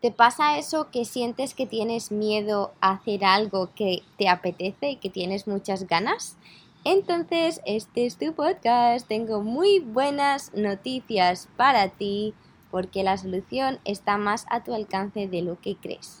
¿Te pasa eso que sientes que tienes miedo a hacer algo que te apetece y que tienes muchas ganas? Entonces, este es tu podcast. Tengo muy buenas noticias para ti porque la solución está más a tu alcance de lo que crees.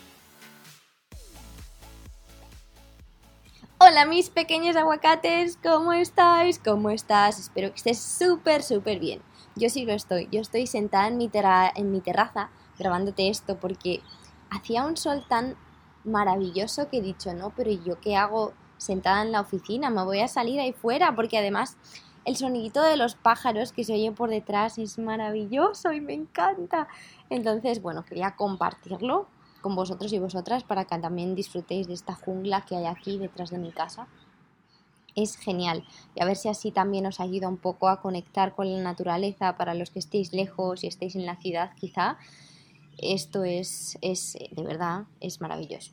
Hola mis pequeños aguacates, ¿cómo estáis? ¿Cómo estás? Espero que estés súper, súper bien. Yo sí lo estoy. Yo estoy sentada en mi, terraza grabándote esto porque hacía un sol tan maravilloso que he dicho, no, pero ¿y yo qué hago sentada en la oficina? Me voy a salir ahí fuera porque además el sonidito de los pájaros que se oye por detrás es maravilloso y me encanta. Entonces, bueno, quería compartirlo con vosotros y vosotras para que también disfrutéis de esta jungla que hay aquí detrás de mi casa. Es genial y a ver si así también os ayuda un poco a conectar con la naturaleza para los que estéis lejos y estéis en la ciudad quizá. Esto es, es de verdad, es maravilloso.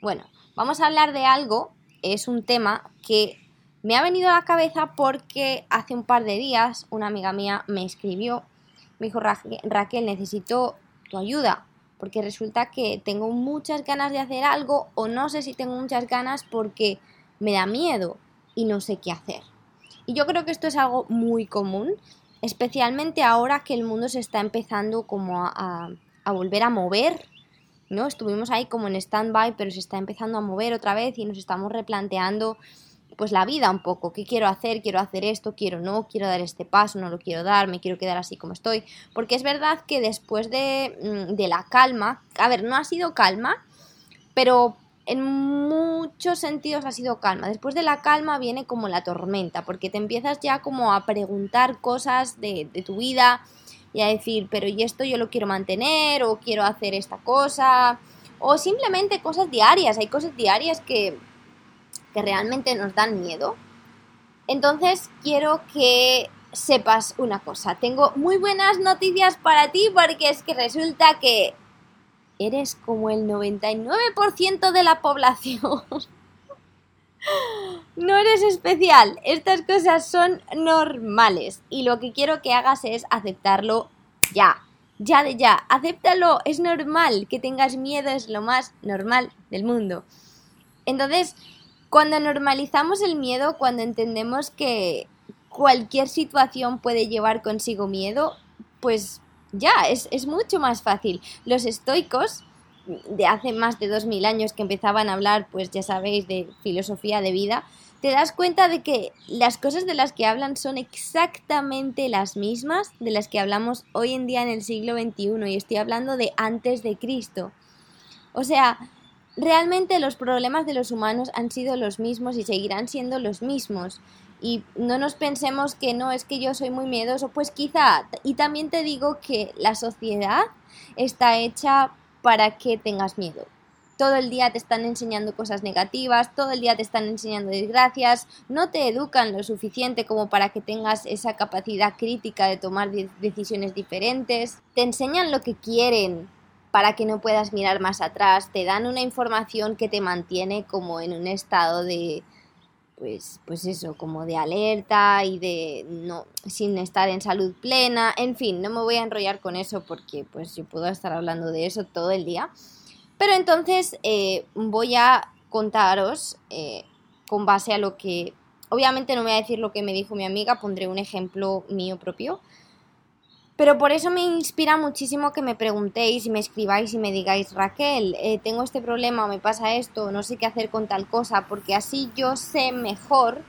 Bueno, vamos a hablar de algo, es un tema que me ha venido a la cabeza porque hace un par de días una amiga mía me escribió, me dijo Raquel, necesito tu ayuda porque resulta que tengo muchas ganas de hacer algo o no sé si tengo muchas ganas porque me da miedo y no sé qué hacer. Y yo creo que esto es algo muy común, especialmente ahora que el mundo se está empezando como a, volver a mover, ¿no? Estuvimos ahí como en stand-by, pero se está empezando a mover otra vez y nos estamos replanteando pues la vida un poco, qué quiero hacer, quiero hacer esto, quiero no, quiero dar este paso, no lo quiero dar, me quiero quedar así como estoy, porque es verdad que después de, mm, de la calma, a ver, no ha sido calma, pero en muchos sentidos ha sido calma. Después de la calma viene como la tormenta, porque te empiezas ya como a preguntar cosas de, de tu vida y a decir, pero ¿y esto yo lo quiero mantener? o quiero hacer esta cosa? O simplemente cosas diarias, hay cosas diarias que, que realmente nos dan miedo. Entonces quiero que sepas una cosa. Tengo muy buenas noticias para ti porque es que resulta que eres como el 99% de la población. No eres especial, estas cosas son normales y lo que quiero que hagas es aceptarlo ya, ya de ya, acéptalo, es normal, que tengas miedo es lo más normal del mundo. Entonces, cuando normalizamos el miedo, cuando entendemos que cualquier situación puede llevar consigo miedo, pues ya, es, es mucho más fácil. Los estoicos de hace más de 2000 años que empezaban a hablar, pues ya sabéis, de filosofía de vida, te das cuenta de que las cosas de las que hablan son exactamente las mismas de las que hablamos hoy en día en el siglo XXI y estoy hablando de antes de Cristo. O sea, realmente los problemas de los humanos han sido los mismos y seguirán siendo los mismos. Y no nos pensemos que no es que yo soy muy miedoso, pues quizá. Y también te digo que la sociedad está hecha para que tengas miedo. Todo el día te están enseñando cosas negativas, todo el día te están enseñando desgracias, no te educan lo suficiente como para que tengas esa capacidad crítica de tomar decisiones diferentes, te enseñan lo que quieren, para que no puedas mirar más atrás, te dan una información que te mantiene como en un estado de pues pues eso, como de alerta y de no sin estar en salud plena, en fin, no me voy a enrollar con eso porque pues yo puedo estar hablando de eso todo el día. Pero entonces eh, voy a contaros eh, con base a lo que obviamente no voy a decir lo que me dijo mi amiga, pondré un ejemplo mío propio pero por eso me inspira muchísimo que me preguntéis y me escribáis y me digáis, Raquel, eh, tengo este problema o me pasa esto, no sé qué hacer con tal cosa, porque así yo sé mejor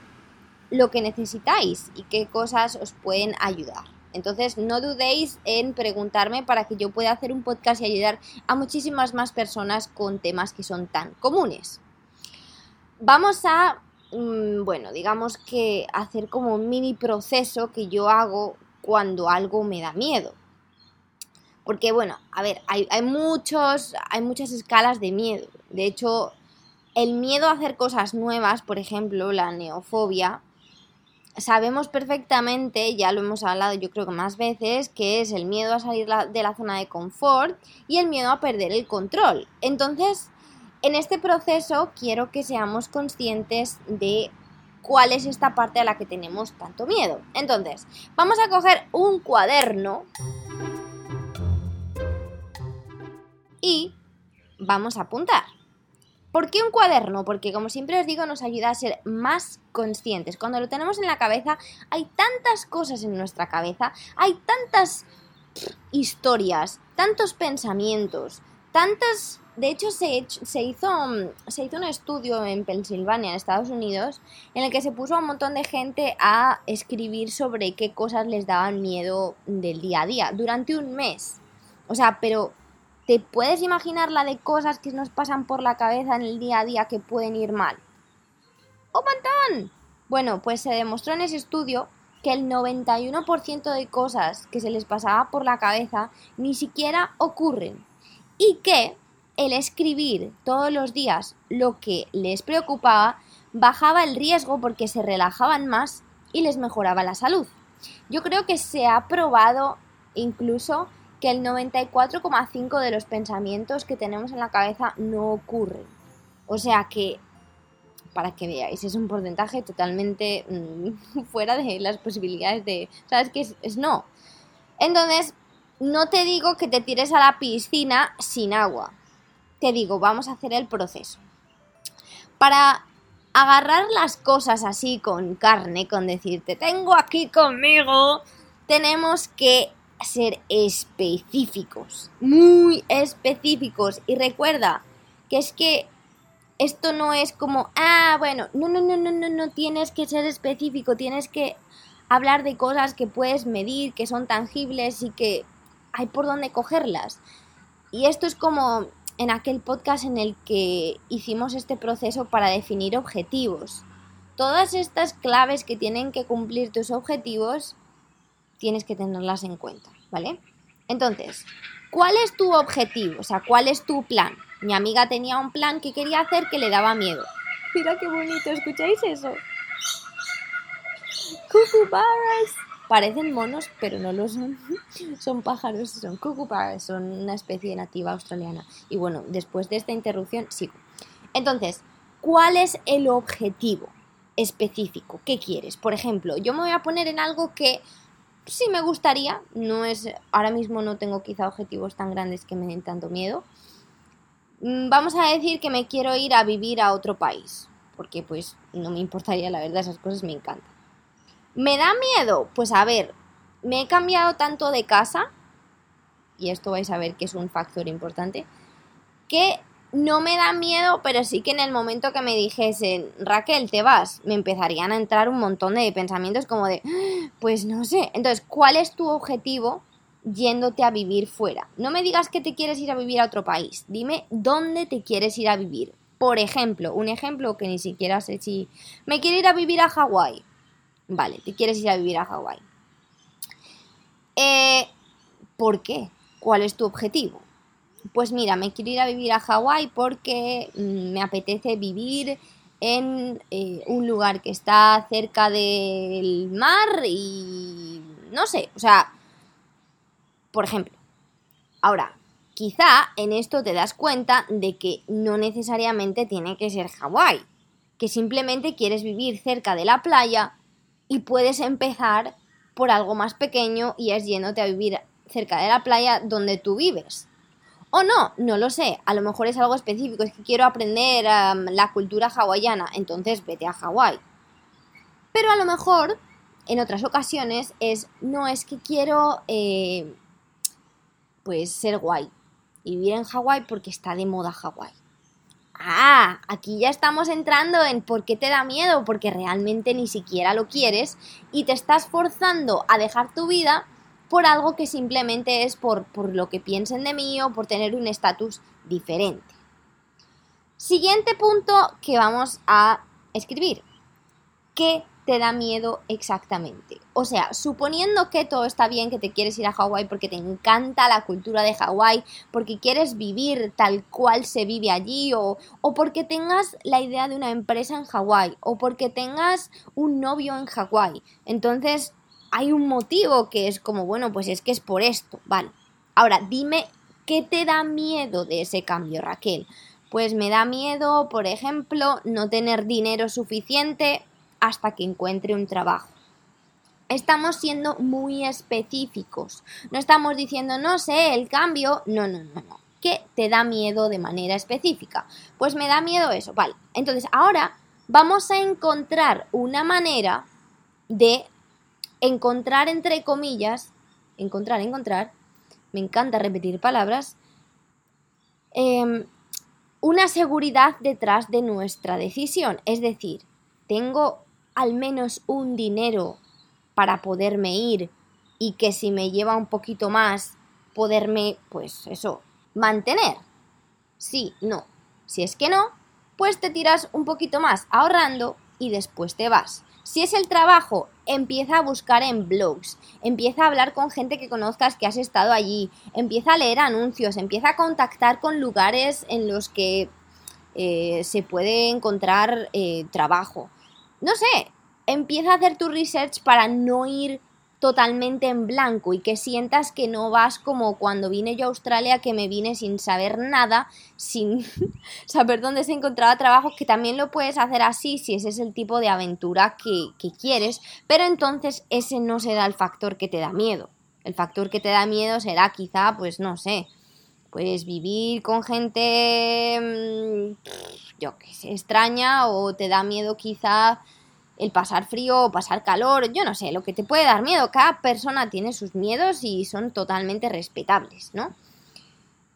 lo que necesitáis y qué cosas os pueden ayudar. Entonces no dudéis en preguntarme para que yo pueda hacer un podcast y ayudar a muchísimas más personas con temas que son tan comunes. Vamos a, mm, bueno, digamos que hacer como un mini proceso que yo hago cuando algo me da miedo. Porque bueno, a ver, hay, hay, muchos, hay muchas escalas de miedo. De hecho, el miedo a hacer cosas nuevas, por ejemplo, la neofobia, sabemos perfectamente, ya lo hemos hablado yo creo que más veces, que es el miedo a salir de la zona de confort y el miedo a perder el control. Entonces, en este proceso quiero que seamos conscientes de cuál es esta parte a la que tenemos tanto miedo. Entonces, vamos a coger un cuaderno y vamos a apuntar. ¿Por qué un cuaderno? Porque como siempre os digo, nos ayuda a ser más conscientes. Cuando lo tenemos en la cabeza, hay tantas cosas en nuestra cabeza, hay tantas historias, tantos pensamientos, tantas... De hecho, se, se, hizo, se hizo un estudio en Pensilvania, en Estados Unidos, en el que se puso a un montón de gente a escribir sobre qué cosas les daban miedo del día a día durante un mes. O sea, pero ¿Te puedes imaginar la de cosas que nos pasan por la cabeza en el día a día que pueden ir mal? ¡Un montón! Bueno, pues se demostró en ese estudio que el 91% de cosas que se les pasaba por la cabeza ni siquiera ocurren y que el escribir todos los días lo que les preocupaba bajaba el riesgo porque se relajaban más y les mejoraba la salud. Yo creo que se ha probado incluso que el 94,5 de los pensamientos que tenemos en la cabeza no ocurren. O sea que, para que veáis, es un porcentaje totalmente mm, fuera de las posibilidades de... ¿Sabes qué es, es no? Entonces, no te digo que te tires a la piscina sin agua. Te digo, vamos a hacer el proceso. Para agarrar las cosas así con carne, con decirte, tengo aquí conmigo, tenemos que ser específicos, muy específicos. Y recuerda que es que esto no es como, ah, bueno, no, no, no, no, no, no, tienes que ser específico, tienes que hablar de cosas que puedes medir, que son tangibles y que hay por dónde cogerlas. Y esto es como en aquel podcast en el que hicimos este proceso para definir objetivos. Todas estas claves que tienen que cumplir tus objetivos tienes que tenerlas en cuenta, ¿vale? Entonces, ¿cuál es tu objetivo? O sea, ¿cuál es tu plan? Mi amiga tenía un plan que quería hacer que le daba miedo. Mira qué bonito, ¿escucháis eso? Cucubaras. Parecen monos, pero no lo son. son pájaros, son cucubaras, son una especie nativa australiana. Y bueno, después de esta interrupción, sigo. Entonces, ¿cuál es el objetivo específico? ¿Qué quieres? Por ejemplo, yo me voy a poner en algo que sí me gustaría, no es, ahora mismo no tengo quizá objetivos tan grandes que me den tanto miedo. Mm, vamos a decir que me quiero ir a vivir a otro país, porque pues no me importaría, la verdad, esas cosas me encantan. ¿Me da miedo? Pues a ver, me he cambiado tanto de casa, y esto vais a ver que es un factor importante, que no me da miedo, pero sí que en el momento que me dijesen, Raquel, te vas, me empezarían a entrar un montón de pensamientos como de, pues no sé. Entonces, ¿cuál es tu objetivo yéndote a vivir fuera? No me digas que te quieres ir a vivir a otro país, dime dónde te quieres ir a vivir. Por ejemplo, un ejemplo que ni siquiera sé si... Me quiero ir a vivir a Hawái. Vale, te quieres ir a vivir a Hawái. Eh, ¿Por qué? ¿Cuál es tu objetivo? pues mira, me quiero ir a vivir a Hawái porque mm, me apetece vivir en eh, un lugar que está cerca del mar y no sé, o sea, por ejemplo, ahora, quizá en esto te das cuenta de que no necesariamente tiene que ser Hawái, que simplemente quieres vivir cerca de la playa y puedes empezar por algo más pequeño y es yéndote a vivir cerca de la playa donde tú vives. O no, no lo sé. A lo mejor es algo específico. Es que quiero aprender la cultura hawaiana. Entonces vete a Hawái. Pero a lo mejor, en otras ocasiones, es, no, es que quiero, eh, pues, ser guay. Y vivir en Hawái porque está de moda Hawái. Ah, aquí ya estamos entrando en por qué te da miedo, porque realmente ni siquiera lo quieres y te estás forzando a dejar tu vida por algo que simplemente es por, lo que piensen de mí o por tener un estatus diferente. Siguiente punto que vamos a escribir. ¿Qué te da miedo exactamente? O sea, suponiendo que todo está bien, que te quieres ir a Hawái porque te encanta la cultura de Hawái, porque quieres vivir tal cual se vive allí, o, o porque tengas la idea de una empresa en Hawái, o porque tengas un novio en Hawái. Entonces, hay un motivo que es como, bueno, pues es que es por esto, vale. Ahora, dime, ¿qué te da miedo de ese cambio, Raquel? Pues me da miedo, por ejemplo, no tener dinero suficiente hasta que encuentre un trabajo. Estamos siendo muy específicos. No estamos diciendo, no sé, el cambio. No, no, no, no. ¿Qué te da miedo de manera específica? Pues me da miedo eso. Vale. Entonces, ahora vamos a encontrar una manera de encontrar, entre comillas, encontrar, encontrar, me encanta repetir palabras, eh, una seguridad detrás de nuestra decisión. Es decir, tengo al menos un dinero para poderme ir y que si me lleva un poquito más, poderme, pues eso, mantener. Sí, no. Si es que no, pues te tiras un poquito más ahorrando y después te vas. Si es el trabajo, empieza a buscar en blogs, empieza a hablar con gente que conozcas que has estado allí, empieza a leer anuncios, empieza a contactar con lugares en los que eh, se puede encontrar eh, trabajo. No sé, empieza a hacer tu research para no ir totalmente en blanco y que sientas que no vas como cuando vine yo a Australia, que me vine sin saber nada, sin saber dónde se encontraba trabajo, que también lo puedes hacer así si ese es el tipo de aventura que, que quieres, pero entonces ese no será el factor que te da miedo. El factor que te da miedo será quizá, pues no sé, pues vivir con gente, mm, yo que sé, extraña o te da miedo quizá el pasar frío o pasar calor, yo no sé, lo que te puede dar miedo. Cada persona tiene sus miedos y son totalmente respetables, ¿no?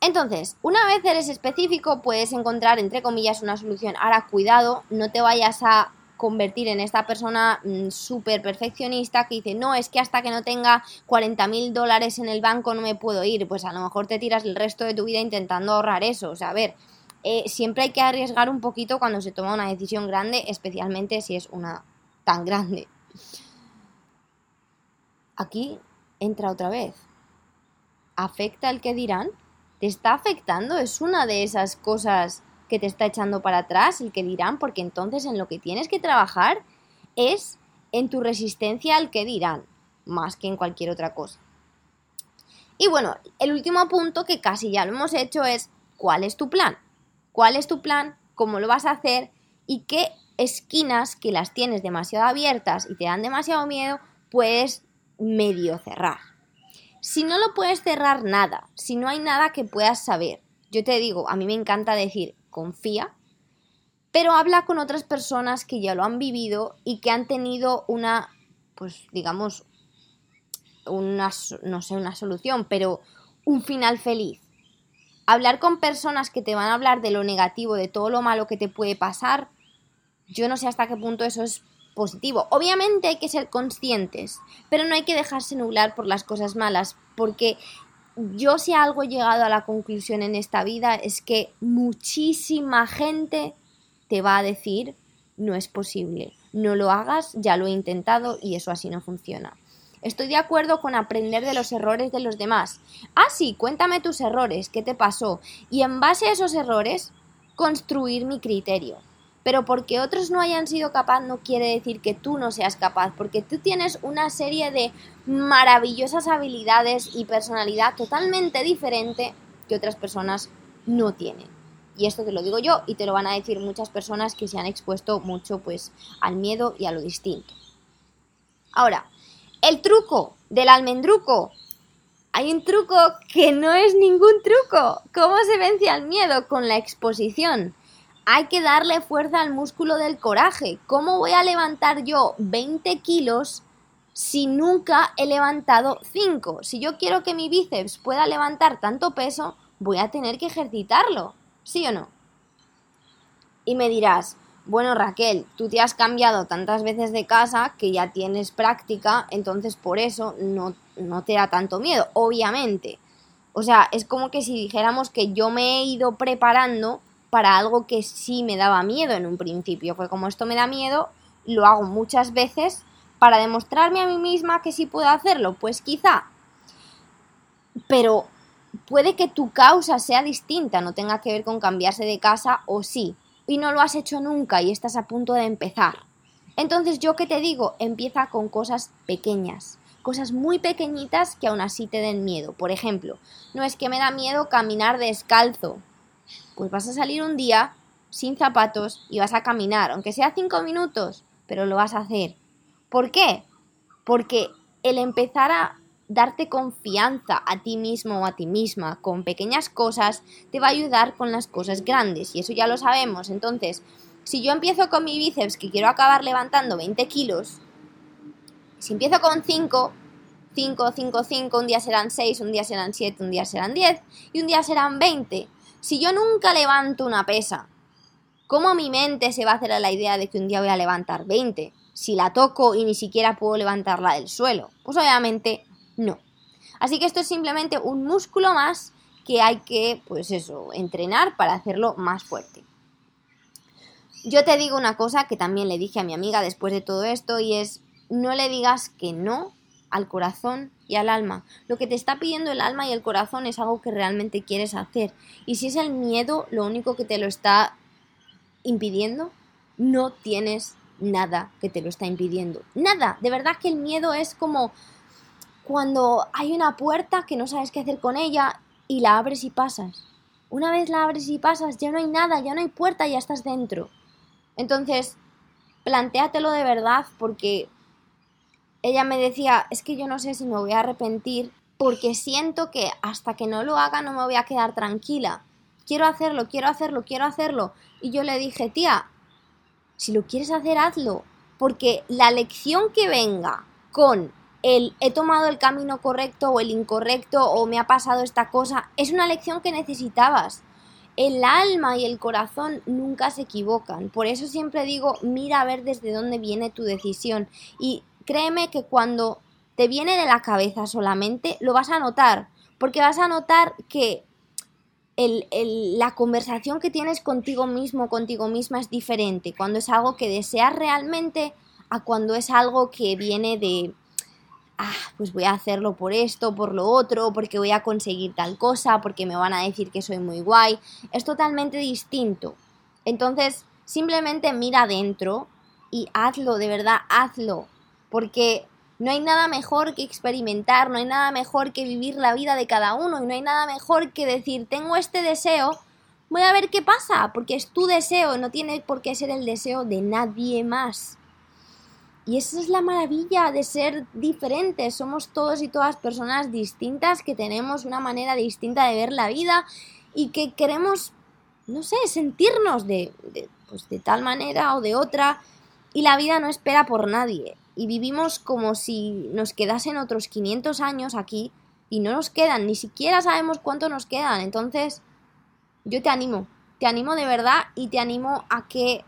Entonces, una vez eres específico, puedes encontrar, entre comillas, una solución. Ahora, cuidado, no te vayas a convertir en esta persona mm, súper perfeccionista que dice, no, es que hasta que no tenga 40 mil dólares en el banco no me puedo ir. Pues a lo mejor te tiras el resto de tu vida intentando ahorrar eso. O sea, a ver, eh, siempre hay que arriesgar un poquito cuando se toma una decisión grande, especialmente si es una tan grande. Aquí entra otra vez. ¿Afecta el que dirán? ¿Te está afectando? Es una de esas cosas que te está echando para atrás, el que dirán, porque entonces en lo que tienes que trabajar es en tu resistencia al que dirán, más que en cualquier otra cosa. Y bueno, el último punto que casi ya lo hemos hecho es ¿cuál es tu plan? ¿Cuál es tu plan? ¿Cómo lo vas a hacer? ¿Y qué esquinas que las tienes demasiado abiertas y te dan demasiado miedo, puedes medio cerrar. Si no lo puedes cerrar nada, si no hay nada que puedas saber, yo te digo, a mí me encanta decir, confía, pero habla con otras personas que ya lo han vivido y que han tenido una, pues digamos, una, no sé, una solución, pero un final feliz. Hablar con personas que te van a hablar de lo negativo, de todo lo malo que te puede pasar, yo no sé hasta qué punto eso es positivo. Obviamente hay que ser conscientes, pero no hay que dejarse nublar por las cosas malas, porque yo si algo he llegado a la conclusión en esta vida es que muchísima gente te va a decir no es posible, no lo hagas, ya lo he intentado y eso así no funciona. Estoy de acuerdo con aprender de los errores de los demás. Ah, sí, cuéntame tus errores, qué te pasó. Y en base a esos errores, construir mi criterio. Pero porque otros no hayan sido capaz no quiere decir que tú no seas capaz, porque tú tienes una serie de maravillosas habilidades y personalidad totalmente diferente que otras personas no tienen. Y esto te lo digo yo y te lo van a decir muchas personas que se han expuesto mucho pues al miedo y a lo distinto. Ahora, el truco del almendruco. Hay un truco que no es ningún truco. ¿Cómo se vence al miedo? Con la exposición hay que darle fuerza al músculo del coraje. ¿Cómo voy a levantar yo 20 kilos si nunca he levantado 5? Si yo quiero que mi bíceps pueda levantar tanto peso, voy a tener que ejercitarlo. ¿Sí o no? Y me dirás, bueno Raquel, tú te has cambiado tantas veces de casa que ya tienes práctica, entonces por eso no, no te da tanto miedo, obviamente. O sea, es como que si dijéramos que yo me he ido preparando para algo que sí me daba miedo en un principio. Fue como esto me da miedo, lo hago muchas veces para demostrarme a mí misma que sí puedo hacerlo, pues quizá. Pero puede que tu causa sea distinta, no tenga que ver con cambiarse de casa o sí, y no lo has hecho nunca y estás a punto de empezar. Entonces yo que te digo, empieza con cosas pequeñas, cosas muy pequeñitas que aún así te den miedo. Por ejemplo, no es que me da miedo caminar descalzo. Pues vas a salir un día sin zapatos y vas a caminar, aunque sea cinco minutos, pero lo vas a hacer. ¿Por qué? Porque el empezar a darte confianza a ti mismo o a ti misma con pequeñas cosas te va a ayudar con las cosas grandes y eso ya lo sabemos. Entonces, si yo empiezo con mi bíceps que quiero acabar levantando 20 kilos, si empiezo con 5, 5, 5, 5, un día serán 6, un día serán 7, un día serán 10 y un día serán 20. Si yo nunca levanto una pesa, ¿cómo mi mente se va a hacer a la idea de que un día voy a levantar 20? Si la toco y ni siquiera puedo levantarla del suelo. Pues obviamente no. Así que esto es simplemente un músculo más que hay que, pues eso, entrenar para hacerlo más fuerte. Yo te digo una cosa que también le dije a mi amiga después de todo esto y es, no le digas que no al corazón y al alma. Lo que te está pidiendo el alma y el corazón es algo que realmente quieres hacer. Y si es el miedo lo único que te lo está impidiendo, no tienes nada que te lo está impidiendo. Nada. De verdad que el miedo es como cuando hay una puerta que no sabes qué hacer con ella y la abres y pasas. Una vez la abres y pasas, ya no hay nada, ya no hay puerta, ya estás dentro. Entonces, plantéatelo de verdad porque ella me decía, es que yo no sé si me voy a arrepentir porque siento que hasta que no lo haga no me voy a quedar tranquila. Quiero hacerlo, quiero hacerlo, quiero hacerlo. Y yo le dije, tía, si lo quieres hacer, hazlo. Porque la lección que venga con el he tomado el camino correcto o el incorrecto o me ha pasado esta cosa, es una lección que necesitabas. El alma y el corazón nunca se equivocan. Por eso siempre digo, mira a ver desde dónde viene tu decisión. Y créeme que cuando te viene de la cabeza solamente, lo vas a notar. Porque vas a notar que la conversación que tienes contigo mismo, contigo misma es diferente. Cuando es algo que deseas realmente a cuando es algo que viene de, ah, pues voy a hacerlo por esto, por lo otro, porque voy a conseguir tal cosa, porque me van a decir que soy muy guay. Es totalmente distinto. Entonces, simplemente mira adentro y hazlo, de verdad, hazlo. Porque no hay nada mejor que experimentar, no hay nada mejor que vivir la vida de cada uno y no hay nada mejor que decir, tengo este deseo, voy a ver qué pasa, porque es tu deseo, no tiene por qué ser el deseo de nadie más. Y esa es la maravilla de ser diferentes. Somos todos y todas personas distintas que tenemos una manera distinta de ver la vida y que queremos, no sé, sentirnos de, pues de tal manera o de otra. Y la vida no espera por nadie. Y vivimos como si nos quedasen otros 500 años aquí y no nos quedan, ni siquiera sabemos cuánto nos quedan. Entonces, yo te animo, te animo de verdad y te animo a que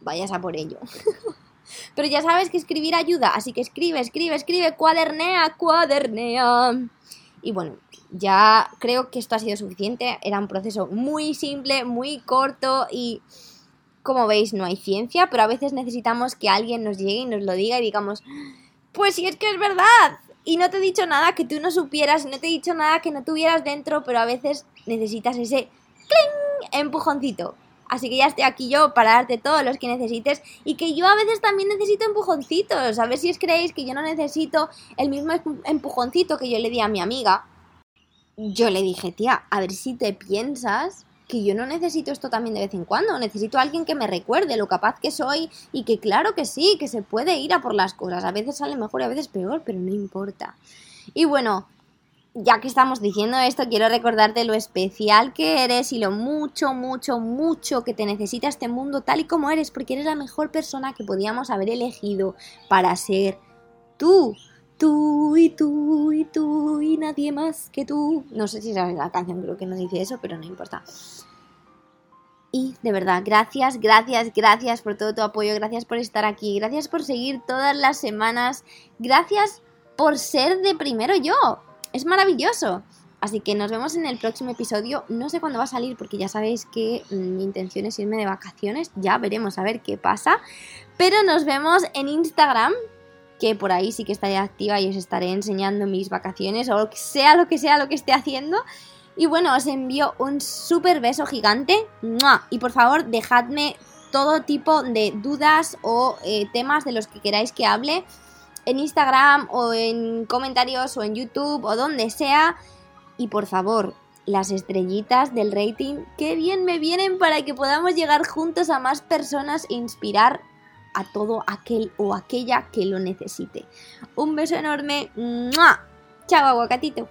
vayas a por ello. Pero ya sabes que escribir ayuda, así que escribe, escribe, escribe, cuadernea, cuadernea. Y bueno, ya creo que esto ha sido suficiente. Era un proceso muy simple, muy corto y como veis no hay ciencia, pero a veces necesitamos que alguien nos llegue y nos lo diga y digamos, pues si es que es verdad. Y no te he dicho nada que tú no supieras, no te he dicho nada que no tuvieras dentro, pero a veces necesitas ese empujoncito. Así que ya estoy aquí yo para darte todos los que necesites y que yo a veces también necesito empujoncitos. A ver si os creéis que yo no necesito el mismo empujoncito que yo le di a mi amiga. Yo le dije, tía, a ver si te piensas que yo no necesito esto también de vez en cuando. Necesito a alguien que me recuerde lo capaz que soy y que claro que sí, que se puede ir a por las cosas. A veces sale mejor y a veces peor, pero no importa. Y bueno, ya que estamos diciendo esto, quiero recordarte lo especial que eres y lo mucho, mucho, mucho que te necesita este mundo tal y como eres, porque eres la mejor persona que podíamos haber elegido para ser tú. Tú y tú y tú y nadie más que tú. No sé si sabes la canción, creo que no dice eso, pero no importa. Y de verdad, gracias, gracias, gracias por todo tu apoyo, gracias por estar aquí, gracias por seguir todas las semanas, gracias por ser de primero yo es maravilloso. Así que nos vemos en el próximo episodio. No sé cuándo va a salir porque ya sabéis que mm, mi intención es irme de vacaciones. Ya veremos a ver qué pasa. Pero nos vemos en Instagram, que por ahí sí que estaré activa y os estaré enseñando mis vacaciones o sea lo que sea lo que esté haciendo. Y bueno, os envío un súper beso gigante. Y por favor, dejadme todo tipo de dudas o eh, temas de los que queráis que hable en Instagram o en comentarios o en YouTube o donde sea. Y por favor, las estrellitas del rating, qué bien me vienen para que podamos llegar juntos a más personas e inspirar a todo aquel o aquella que lo necesite. Un beso enorme. Chao, aguacatito.